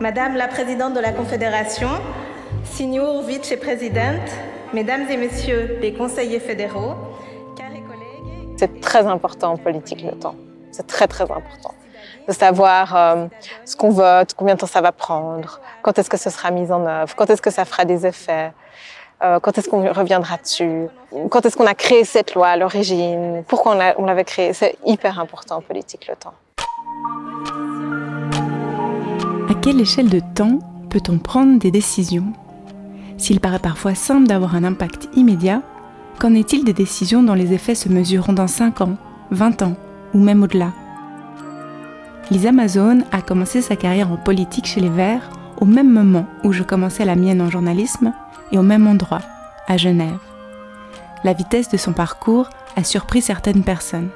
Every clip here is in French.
Madame la Présidente de la Confédération, Signor Vice-Présidente, Mesdames et Messieurs les conseillers fédéraux. C'est très important en politique le temps. C'est très très important de savoir euh, ce qu'on vote, combien de temps ça va prendre, quand est-ce que ce sera mis en œuvre, quand est-ce que ça fera des effets, euh, quand est-ce qu'on reviendra dessus, quand est-ce qu'on a créé cette loi à l'origine, pourquoi on l'avait créée. C'est hyper important en politique le temps. Quelle échelle de temps peut-on prendre des décisions? S'il paraît parfois simple d'avoir un impact immédiat, qu'en est-il des décisions dont les effets se mesureront dans 5 ans, 20 ans ou même au-delà? Lisa Amazon a commencé sa carrière en politique chez les Verts au même moment où je commençais la mienne en journalisme et au même endroit, à Genève. La vitesse de son parcours a surpris certaines personnes.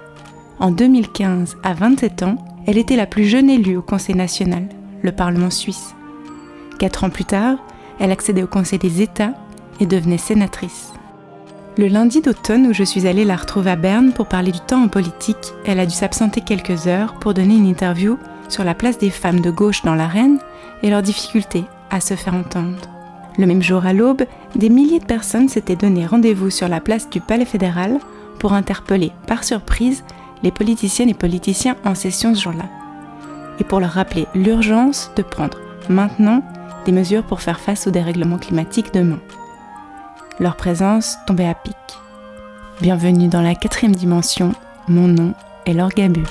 En 2015, à 27 ans, elle était la plus jeune élue au Conseil national, le Parlement suisse. Quatre ans plus tard, elle accédait au Conseil des États et devenait sénatrice. Le lundi d'automne où je suis allée la retrouver à Berne pour parler du temps en politique, elle a dû s'absenter quelques heures pour donner une interview sur la place des femmes de gauche dans l'arène et leur difficulté à se faire entendre. Le même jour à l'aube, des milliers de personnes s'étaient donné rendez-vous sur la place du Palais fédéral pour interpeller, par surprise, les politiciennes et politiciens en session ce jour-là. Et pour leur rappeler l'urgence de prendre maintenant des mesures pour faire face au dérèglement climatique demain. Leur présence tombait à pic. Bienvenue dans la quatrième dimension, mon nom est Laure Gabu.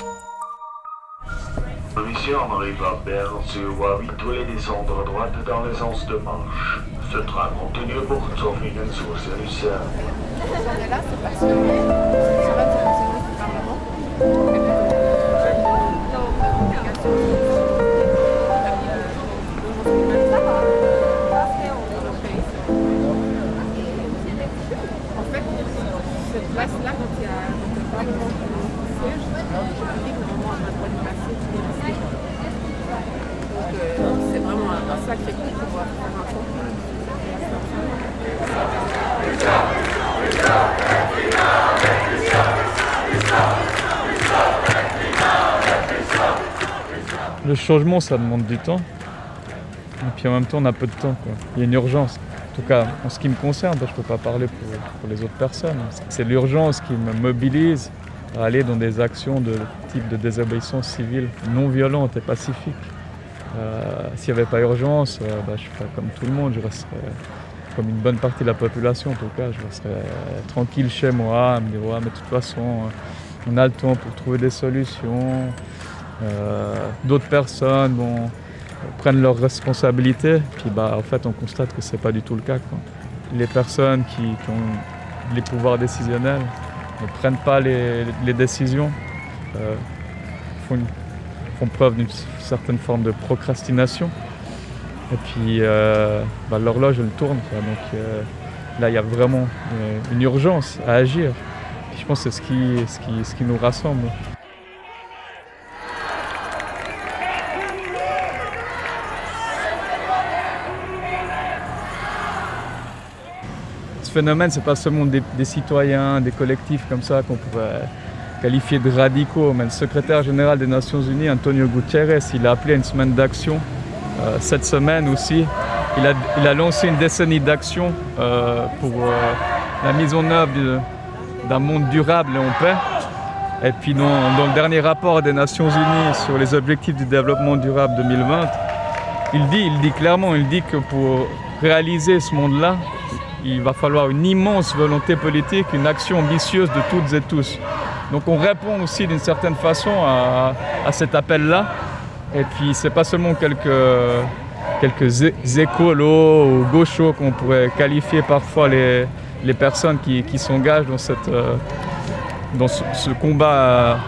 on arrive à Berne sur Wabi, les descendre à droite dans sens de marche. Ce train continue pour Zoffingen sur Lucerne. Changement, ça demande du temps. Et puis en même temps, on a peu de temps. Il y a une urgence. En tout cas, en ce qui me concerne, je ne peux pas parler pour, les autres personnes. C'est l'urgence qui me mobilise à aller dans des actions de type de désobéissance civile non violente et pacifique. Euh, s'il n'y avait pas urgence, euh, bah, je serais comme tout le monde, je resterais comme une bonne partie de la population en tout cas, je resterais tranquille chez moi, à me dire mais de toute façon on a le temps pour trouver des solutions. Euh, d'autres personnes prennent leurs responsabilités, puis bah, en fait on constate que ce n'est pas du tout le cas. Les personnes qui, ont les pouvoirs décisionnels ne prennent pas les, décisions, font, font preuve d'une certaine forme de procrastination. Et puis euh, bah, l'horloge elle tourne. Donc euh, là il y a vraiment euh, une urgence à agir. je pense que c'est ce qui, ce, qui, ce qui nous rassemble. Ce phénomène, c'est pas seulement des, des, citoyens, des collectifs comme ça qu'on pourrait qualifié de radicaux, mais le secrétaire général des Nations Unies, Antonio Guterres, il a appelé une semaine d'action euh, cette semaine aussi. Il a, lancé une décennie d'action euh, pour euh, la mise en œuvre d'un monde durable et en paix. Et puis dans, dans, le dernier rapport des Nations Unies sur les objectifs du développement durable 2020, il dit, il dit clairement, il dit que pour réaliser ce monde-là, il va falloir une immense volonté politique, une action ambitieuse de toutes et tous. Donc on répond aussi d'une certaine façon à, cet appel-là. Et puis c'est pas seulement quelques, quelques écolos ou gauchos qu'on pourrait qualifier parfois les, personnes qui, qui s'engagent dans, euh, ce, combat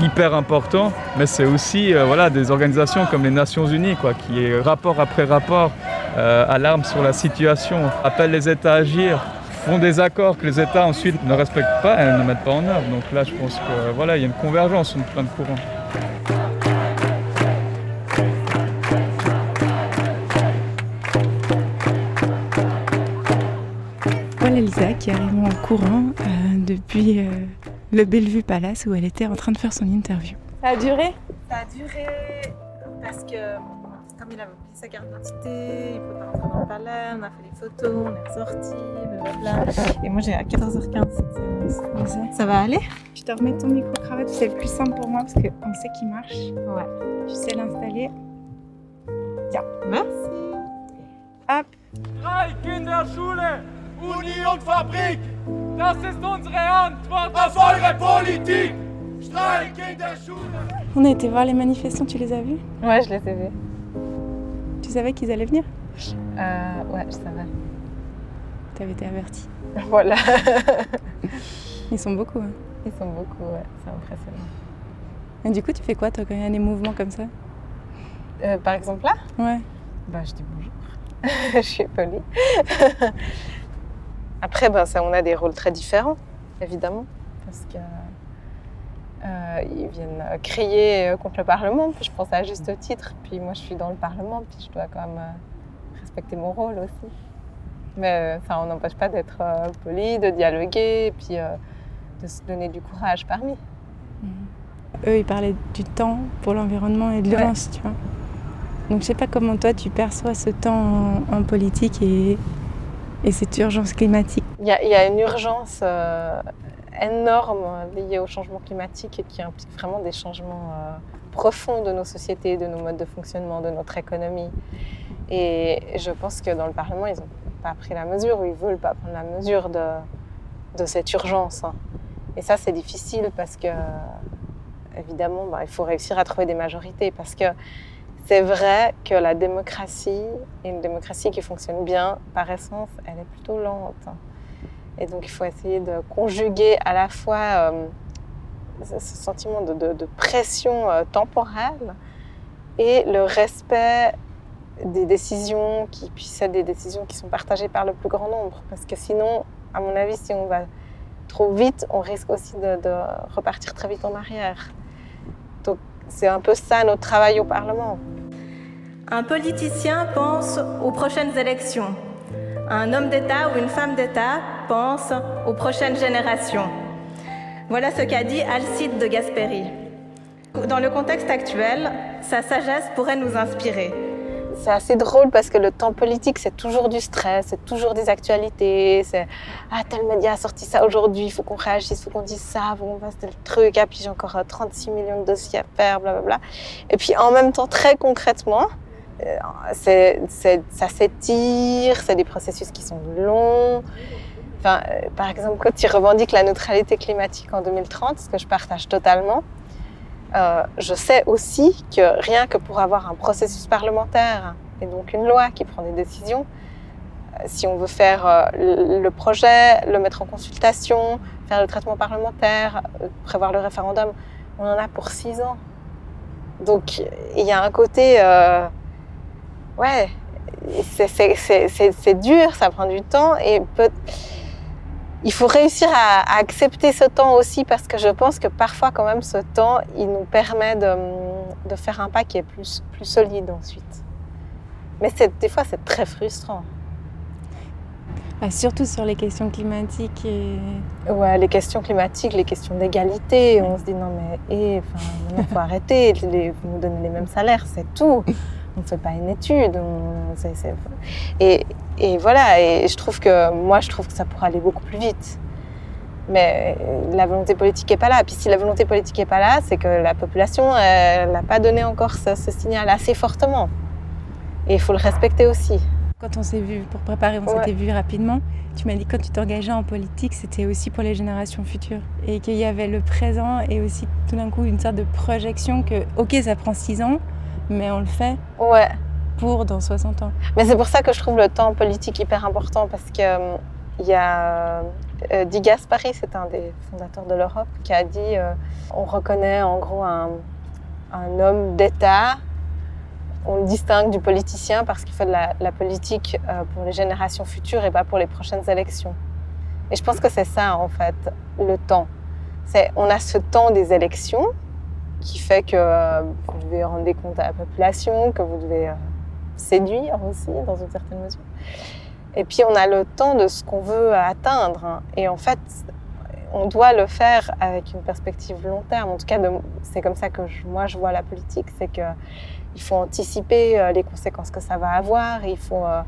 hyper important, mais c'est aussi euh, voilà, des organisations comme les Nations Unies quoi, qui, rapport après rapport, euh, alarment sur la situation, appellent les États à agir, font des accords que les États ensuite ne respectent pas et ne mettent pas en œuvre. Donc là, je pense que voilà, il y a une convergence entre plein de courants. Voilà Lisa qui arrive en courant euh, depuis euh, le Bellevue Palace où elle était en train de faire son interview. Ça a duré? Ça a duré parce que comme il avait oublié sa carte d'identité, il ne pouvait pas rentrer dans le palais, on a fait des photos, on est ressortis, blablabla. Et moi j'ai à 14h15 cette séance. Ça va aller? Je te remets ton micro-cravate, c'est le plus simple pour moi parce qu'on sait qu'il marche. Ouais. Tu sais l'installer. Merci. Hop. Streik in der Schule! Uni und Fabrik! Das ist unsere Antwort auf eure Politik! On a été voir les manifestants, tu les as vus? Ouais, je les ai vus. Tu savais qu'ils allaient venir Euh, ouais, je savais. Tu avais été averti. Voilà. Ils sont beaucoup. hein. Ils sont beaucoup, ouais, c'est impressionnant. Et du coup, tu fais quoi toi quand il y a des mouvements comme ça? Euh, par exemple là, Ouais. bah, je dis bonjour. je suis polie. Après, ben, ça, on a des rôles très différents, évidemment, parce que ils viennent crier euh, contre le Parlement, puis je pense à juste titre. Puis moi, je suis dans le Parlement, puis je dois quand même euh, respecter mon rôle aussi. Mais euh, ça, on n'empêche pas d'être euh, poli, de dialoguer, et puis euh, de se donner du courage parmi. Eux, ils parlaient du temps pour l'environnement et de Ouais. l'urgence, tu vois. Donc je sais pas comment toi tu perçois ce temps en, en politique et, et cette urgence climatique. Il y a, il y a une urgence euh, énorme liée au changement climatique et qui implique vraiment des changements euh, profonds de nos sociétés, de nos modes de fonctionnement, de notre économie. Et je pense que dans le Parlement, ils n'ont pas pris la mesure ou ils veulent pas prendre la mesure de, cette urgence. hein. Et ça, c'est difficile parce que, évidemment, bah, il faut réussir à trouver des majorités parce que c'est vrai que la démocratie, une démocratie qui fonctionne bien, par essence, elle est plutôt lente. Et donc, il faut essayer de conjuguer à la fois euh, ce sentiment de, pression euh, temporelle et le respect des décisions qui puissent être des décisions qui sont partagées par le plus grand nombre. Parce que sinon, à mon avis, si on va trop vite, on risque aussi de repartir très vite en arrière. Donc, c'est un peu ça notre travail au Parlement. Un politicien pense aux prochaines élections. Un homme d'État ou une femme d'État aux prochaines générations. Voilà ce qu'a dit Alcide de Gasperi. Dans le contexte actuel, sa sagesse pourrait nous inspirer. C'est assez drôle parce que le temps politique, c'est toujours du stress, c'est toujours des actualités. C'est Ah, tel média a sorti ça aujourd'hui, il faut qu'on réagisse, il faut qu'on dise ça, il faut qu'on fasse tel truc. Ah, puis j'ai encore euh, 36 millions de dossiers à faire, blablabla. Et puis en même temps, très concrètement, euh, ça s'étire, c'est des processus qui sont longs. Euh, par exemple, quand tu revendiques la neutralité climatique en 2030, ce que je partage totalement, euh, je sais aussi que rien que pour avoir un processus parlementaire et donc une loi qui prend des décisions, euh, si on veut faire le projet, le mettre en consultation, faire le traitement parlementaire, prévoir le référendum, on en a pour six ans. Donc il y a un côté, ouais, c'est dur, ça prend du temps et peut, il faut réussir à, à accepter ce temps aussi parce que je pense que parfois quand même ce temps, il nous permet de, de faire un pas qui est plus, plus solide ensuite. Mais des fois c'est très frustrant. Ah, surtout sur les questions climatiques et Ouais, les questions climatiques, les questions d'égalité, on se dit non mais eh, il faut arrêter, les, vous nous donnez les mêmes salaires, c'est tout. On ne fait pas une étude. on- Et, et voilà, et je trouve que moi je trouve que ça pourrait aller beaucoup plus vite. Mais la volonté politique n'est pas là. Puis si la volonté politique n'est pas là, c'est que la population n'a pas donné encore ce, ce signal assez fortement. Et il faut le respecter aussi. quand on s'est vu pour préparer, on Ouais. s'était vu rapidement. Tu m'as dit que quand tu t'engageais en politique, c'était aussi pour les générations futures et qu'il y avait le présent et aussi tout d'un coup une sorte de projection que ok ça prend six ans, mais on le fait Ouais. Dans 60 ans. Mais c'est pour ça que je trouve le temps politique hyper important parce que euh, il y a euh, Di Gaspari, c'est un des fondateurs de l'Europe, qui a dit euh, on reconnaît en gros un, homme d'État, on le distingue du politicien parce qu'il fait de la, politique euh, pour les générations futures et pas pour les prochaines élections. Et je pense que c'est ça en fait le temps. C'est on a ce temps des élections qui fait que vous devez rendre des comptes à la population, que vous devez séduire aussi dans une certaine mesure. Et puis on a le temps de ce qu'on veut atteindre. hein. Et en fait, on doit le faire avec une perspective long terme. En tout cas, c'est comme ça que moi je vois la politique, c'est que il faut anticiper euh, les conséquences que ça va avoir. Il faut euh,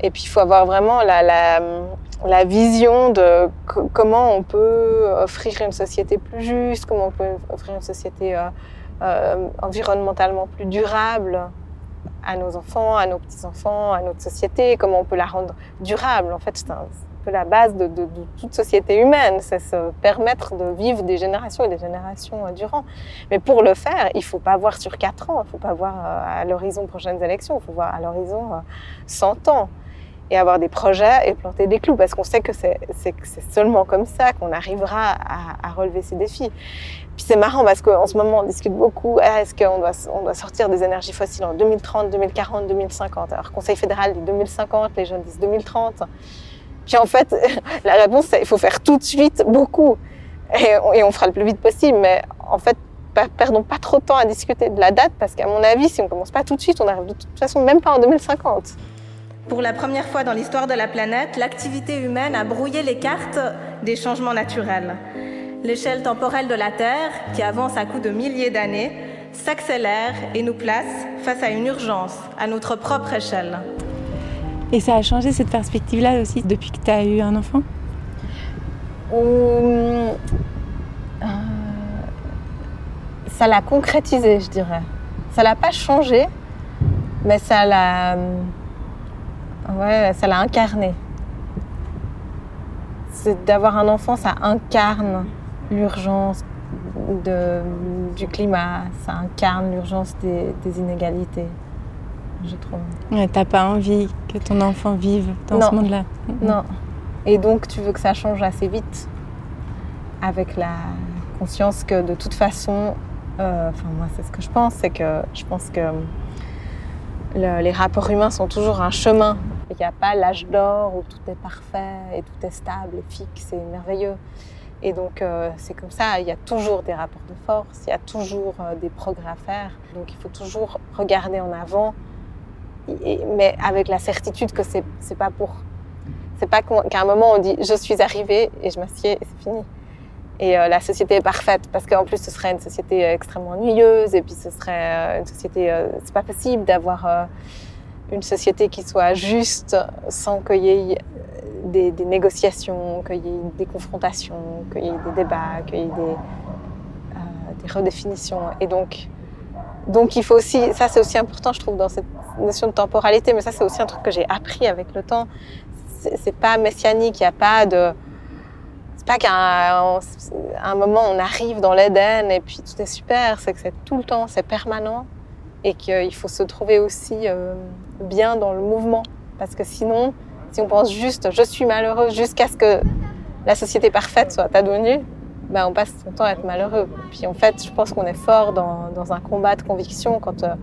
et puis il faut avoir vraiment la, vision de comment on peut offrir une société plus juste, comment on peut offrir une société euh, environnementalement plus durable à nos enfants, à nos petits-enfants, à notre société, comment on peut la rendre durable. En fait, c'est un peu la base de, toute société humaine, c'est se permettre de vivre des générations et des générations euh, durant. Mais pour le faire, il faut pas voir sur quatre ans, il faut pas voir euh, à l'horizon prochaines élections, il faut voir à l'horizon 100 ans et avoir des projets et planter des clous parce qu'on sait que c'est seulement comme ça qu'on arrivera à, à, relever ces défis. Puis c'est marrant parce qu'en ce moment on discute beaucoup ah, est-ce qu'on doit, on doit sortir des énergies fossiles en 2030, 2040, 2050 Alors Conseil fédéral dit 2050, les jeunes disent 2030. Puis en fait, la réponse c'est il faut faire tout de suite beaucoup et on, et on fera le plus vite possible. Mais en fait, perdons pas trop de temps à discuter de la date parce qu'à mon avis, si on commence pas tout de suite, on arrive de toute façon même pas en 2050. Pour la première fois dans l'histoire de la planète, l'activité humaine a brouillé les cartes des changements naturels. L'échelle temporelle de la Terre, qui avance à coups de milliers d'années, s'accélère et nous place face à une urgence, à notre propre échelle. Et ça a changé cette perspective-là aussi depuis que tu as eu un enfant? Euh, Ça l'a concrétisé, je dirais. Ça l'a pas changé, mais ça l'a Ouais, ça l'a incarné. C'est d'avoir un enfant, ça incarne l'urgence du climat, ça incarne l'urgence des, inégalités, je trouve. Ouais, T'as pas envie que ton enfant vive dans ce monde-là Non. Et donc tu veux que ça change assez vite, avec la conscience que de toute façon, euh, enfin moi c'est ce que je pense, c'est que je pense que les rapports humains sont toujours un chemin il n'y a pas l'âge d'or où tout est parfait et tout est stable et fixe et merveilleux. Et donc euh, c'est comme ça, il y a toujours des rapports de force, il y a toujours euh, des progrès à faire. Donc il faut toujours regarder en avant, mais avec la certitude que c'est pas pour... C'est pas qu'à un moment on dit je suis arrivé et je m'assieds et c'est fini. Et euh, la société est parfaite parce qu'en plus ce serait une société extrêmement ennuyeuse et puis ce serait une société... c'est pas possible d'avoir une société qui soit juste sans qu'il y ait des, négociations, qu'il y ait des confrontations, qu'il y ait des débats, qu'il y ait des, euh, des, redéfinitions. Et donc, donc il faut aussi, ça c'est aussi important je trouve dans cette notion de temporalité, mais ça c'est aussi un truc que j'ai appris avec le temps. C'est pas messianique, il n'y a pas de... C'est pas qu'à un, moment on arrive dans l'Éden et puis tout est super, c'est que c'est tout le temps, c'est permanent et qu'il faut se trouver aussi euh, bien dans le mouvement. Parce que sinon, si on pense juste je suis malheureuse jusqu'à ce que la société parfaite soit advenue, ben on passe son temps à être malheureux. Puis en fait, je pense qu'on est fort dans, dans, un combat de conviction quand, euh,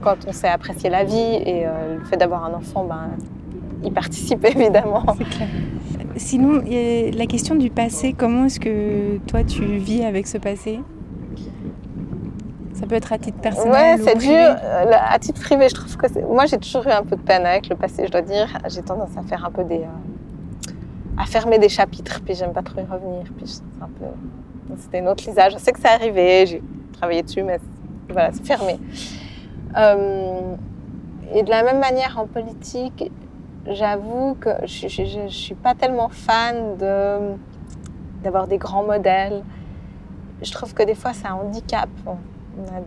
quand on sait apprécier la vie et euh, le fait d'avoir un enfant, ben, y participe évidemment. Sinon, la question du passé, comment est-ce que toi tu vis avec ce passé? Ça peut être à titre personnel. Ouais, c'est dur. Euh, à titre privé, je trouve que moi j'ai toujours eu un peu de peine avec le passé, je dois dire. J'ai tendance à faire un peu des, euh, à fermer des chapitres, puis j'aime pas trop y revenir. Puis c'est un peu, c'était une autre lisage. Je sais que c'est arrivé, j'ai travaillé dessus, mais voilà, c'est fermé. Euh, et de la même manière en politique, j'avoue que je, je, je, suis pas tellement fan de d'avoir des grands modèles. Je trouve que des fois ça handicap on a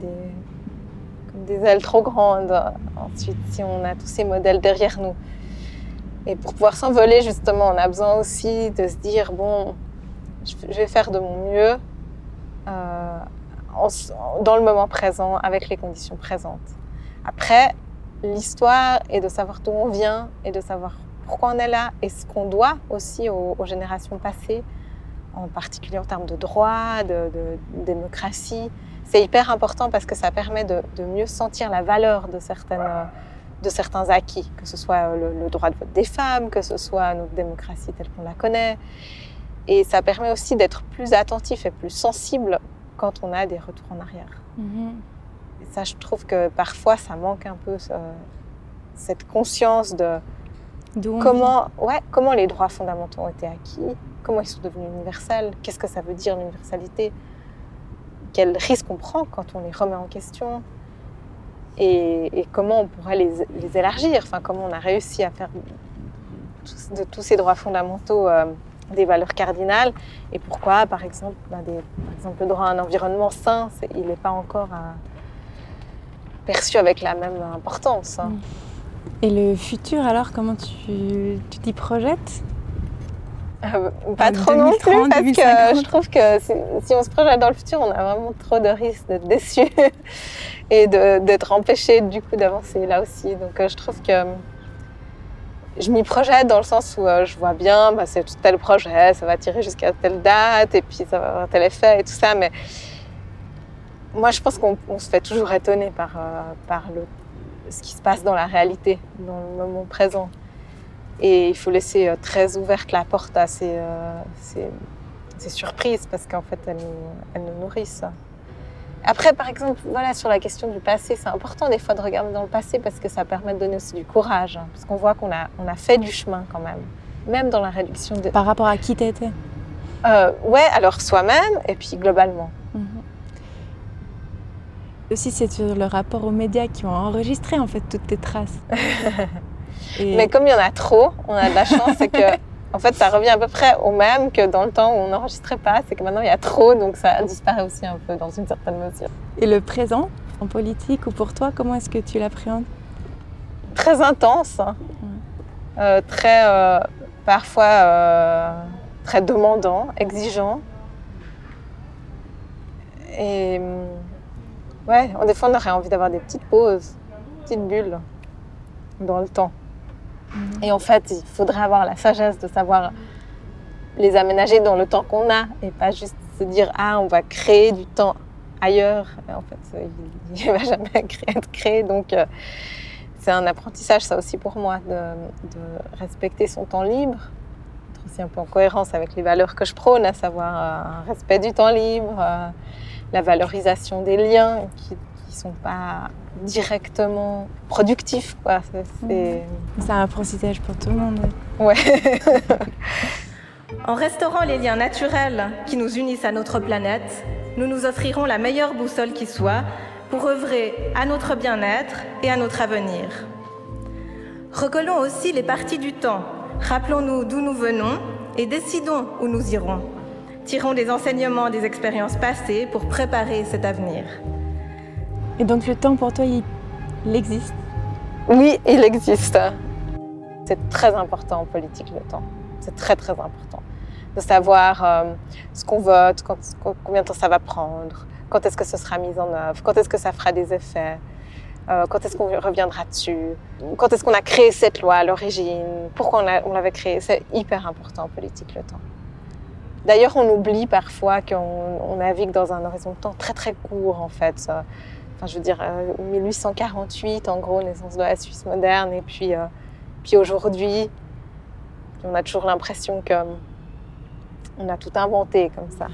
des, ailes trop grandes. Ensuite, si on a tous ces modèles derrière nous. Et pour pouvoir s'envoler, justement, on a besoin aussi de se dire, bon, je vais faire de mon mieux euh, dans le moment présent, avec les conditions présentes. Après, l'histoire est de savoir d'où on vient et de savoir pourquoi on est là et ce qu'on doit aussi aux, générations passées, en particulier en termes de droits, de démocratie, c'est hyper important parce que ça permet de, mieux sentir la valeur de, certaines, de certains acquis, que ce soit le, droit de vote des femmes, que ce soit notre démocratie telle qu'on la connaît. Et ça permet aussi d'être plus attentif et plus sensible quand on a des retours en arrière. Et ça, je trouve que parfois, ça manque un peu cette conscience de comment, ouais, comment les droits fondamentaux ont été acquis, comment ils sont devenus universels, qu'est-ce que ça veut dire l'universalité, quels risques on prend quand on les remet en question, et, comment on pourrait les, élargir, enfin, comment on a réussi à faire de tous ces droits fondamentaux euh, des valeurs cardinales, et pourquoi, par exemple, bah, par exemple le droit à un environnement sain, il n'est pas encore euh, perçu avec la même importance. Hein. Et le futur, alors, comment tu t'y projettes? Euh, pas trop non plus, parce que je trouve que si, on se projette dans le futur, on a vraiment trop de risques d'être déçu et d'être empêché du coup d'avancer là aussi. Donc euh, je trouve que je m'y projette dans le sens où euh, je vois bien, bah, c'est tel projet, ça va tirer jusqu'à telle date et puis ça va avoir tel effet et tout ça, mais moi je pense qu'on se fait toujours étonner par, par le, ce qui se passe dans la réalité, dans le moment présent. Et il faut laisser euh, très ouverte la porte à ces, euh, ces, surprises parce qu'en fait, elles nous, elles nous, nourrissent. Après, par exemple, voilà, sur la question du passé, c'est important des fois de regarder dans le passé parce que ça permet de donner aussi du courage. Hein, parce qu'on voit qu'on a, on a fait du chemin quand même, même dans la réduction de... Par rapport à qui t'étais euh, Ouais, alors soi-même et puis globalement. Mhm. Aussi, c'est sur le rapport aux médias qui ont enregistré en fait toutes tes traces. Mais comme il y en a trop, on a de la chance, c'est que en fait, ça revient à peu près au même que dans le temps où on n'enregistrait pas. C'est que maintenant, il y a trop, donc ça disparaît aussi un peu dans une certaine mesure. Et le présent, en politique ou pour toi, comment est-ce que tu l'appréhendes? Très intense, hein. euh, très, euh, parfois euh, très demandant, exigeant. Et ouais, des fois, on aurait envie d'avoir des petites pauses, petites bulles dans le temps. Et en fait, il faudrait avoir la sagesse de savoir les aménager dans le temps qu'on a et pas juste se dire ah on va créer du temps ailleurs. en fait, il ne va jamais être créé. Donc euh, c'est un apprentissage ça aussi pour moi de, respecter son temps libre, être aussi un peu en cohérence avec les valeurs que je prône, à savoir euh, un respect du temps libre, euh, la valorisation des liens qui sont pas directement productifs. Quoi. C'est, un apprentissage pour tout le monde. Ouais. en restaurant les liens naturels qui nous unissent à notre planète, nous nous offrirons la meilleure boussole qui soit pour œuvrer à notre bien-être et à notre avenir. Recollons aussi les parties du temps. Rappelons-nous d'où nous venons et décidons où nous irons. Tirons des enseignements des expériences passées pour préparer cet avenir. Et donc le temps pour toi, il, existe? Oui, il existe. C'est très important en politique le temps. C'est très très important de savoir euh, ce qu'on vote, combien de temps ça va prendre, quand est-ce que ce sera mis en œuvre, quand est-ce que ça fera des effets, euh, quand est-ce qu'on reviendra dessus, quand est-ce qu'on a créé cette loi à l'origine, pourquoi on, l'avait créée. C'est hyper important en politique le temps. D'ailleurs, on oublie parfois qu'on navigue dans un horizon de temps très très court en fait enfin je veux dire 1848 euh, en gros naissance de la Suisse moderne et puis euh, puis aujourd'hui on a toujours l'impression que on a tout inventé comme ça.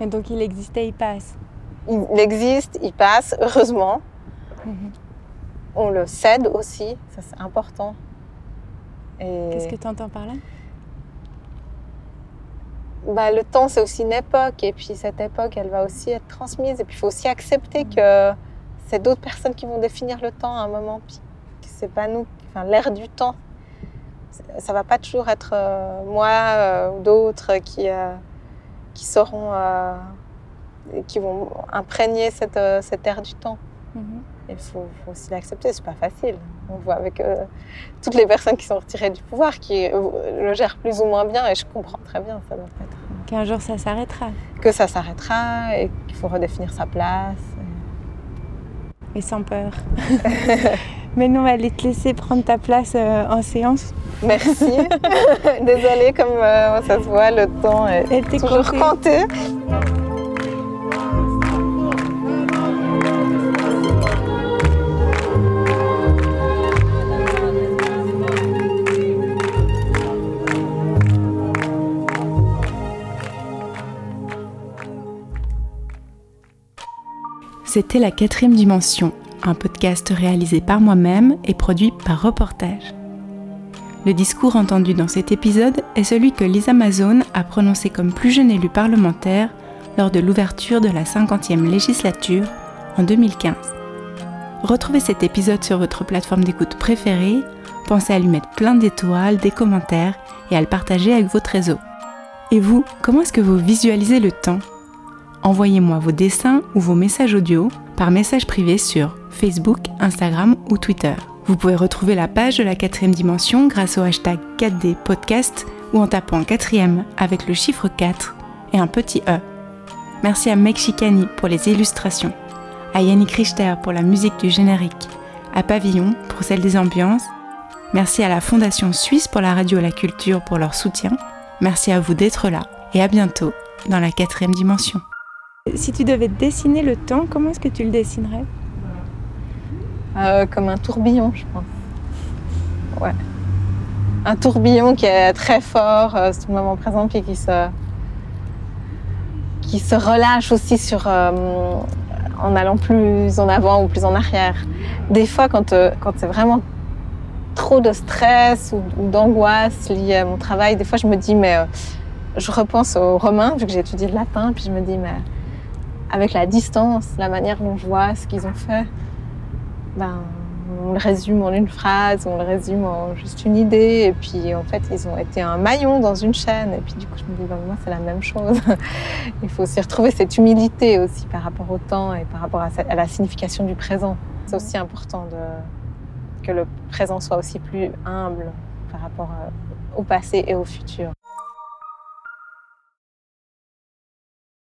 Et donc il existait, il passe. Il existe, il passe, heureusement. Mhm. On le cède aussi, ça c'est important. Qu'est-ce que tu entends par là? Bah, le temps, c'est aussi une époque. Et puis cette époque, elle va aussi être transmise. Et puis il faut aussi accepter que c'est d'autres personnes qui vont définir le temps à un moment. Puis que c'est pas nous, enfin l'ère du temps. Ça va pas toujours être euh, moi euh, ou d'autres qui, euh, qui sauront, qui vont imprégner cette, cette ère du temps. Mm-hmm. Il faut, aussi l'accepter, c'est pas facile. On voit avec toutes les personnes qui sont retirées du pouvoir qui le gèrent plus ou moins bien et je comprends très bien ça doit être. Qu'un jour ça s'arrêtera. Que ça s'arrêtera et qu'il faut redéfinir sa place. Et sans peur. Mais on va aller te laisser prendre ta place euh, en séance. Merci. Désolée, comme euh, ça se voit, le temps est toujours compté. C'était La quatrième dimension, un podcast réalisé par moi-même et produit par Reportage. Le discours entendu dans cet épisode est celui que Lisa Mazone a prononcé comme plus jeune élue parlementaire lors de l'ouverture de la 50e législature en 2015. Retrouvez cet épisode sur votre plateforme d'écoute préférée, pensez à lui mettre plein d'étoiles, des commentaires et à le partager avec votre réseau. Et vous, comment est-ce que vous visualisez le temps? Envoyez-moi vos dessins ou vos messages audio par message privé sur Facebook, Instagram ou Twitter. Vous pouvez retrouver la page de la quatrième dimension grâce au hashtag 4D podcast ou en tapant quatrième avec le chiffre 4 et un petit E. Merci à Meg Chicani pour les illustrations, à Yannick Richter pour la musique du générique, à Pavillon pour celle des ambiances. Merci à la Fondation Suisse pour la radio et la culture pour leur soutien. Merci à vous d'être là et à bientôt dans la quatrième dimension. Si tu devais dessiner le temps, comment est-ce que tu le dessinerais Euh, comme un tourbillon, je pense. Ouais. Un tourbillon qui est très fort euh, sur le moment présent, puis qui se, qui se relâche aussi sur, euh, en allant plus en avant ou plus en arrière. Des fois, quand, euh, quand c'est vraiment trop de stress ou, ou d'angoisse liée à mon travail, des fois, je me dis, mais je repense aux Romains, vu que j'ai étudié le latin, puis je me dis, mais avec la distance, la manière dont je vois ce qu'ils ont fait, ben, on le résume en une phrase, on le résume en juste une idée, et puis en fait, ils ont été un maillon dans une chaîne, et puis du coup, je me dis, ben, moi, c'est la même chose. Il faut aussi retrouver cette humilité aussi par rapport au temps et par rapport à, la signification du présent. C'est aussi important de, que le présent soit aussi plus humble par rapport euh, au passé et au futur.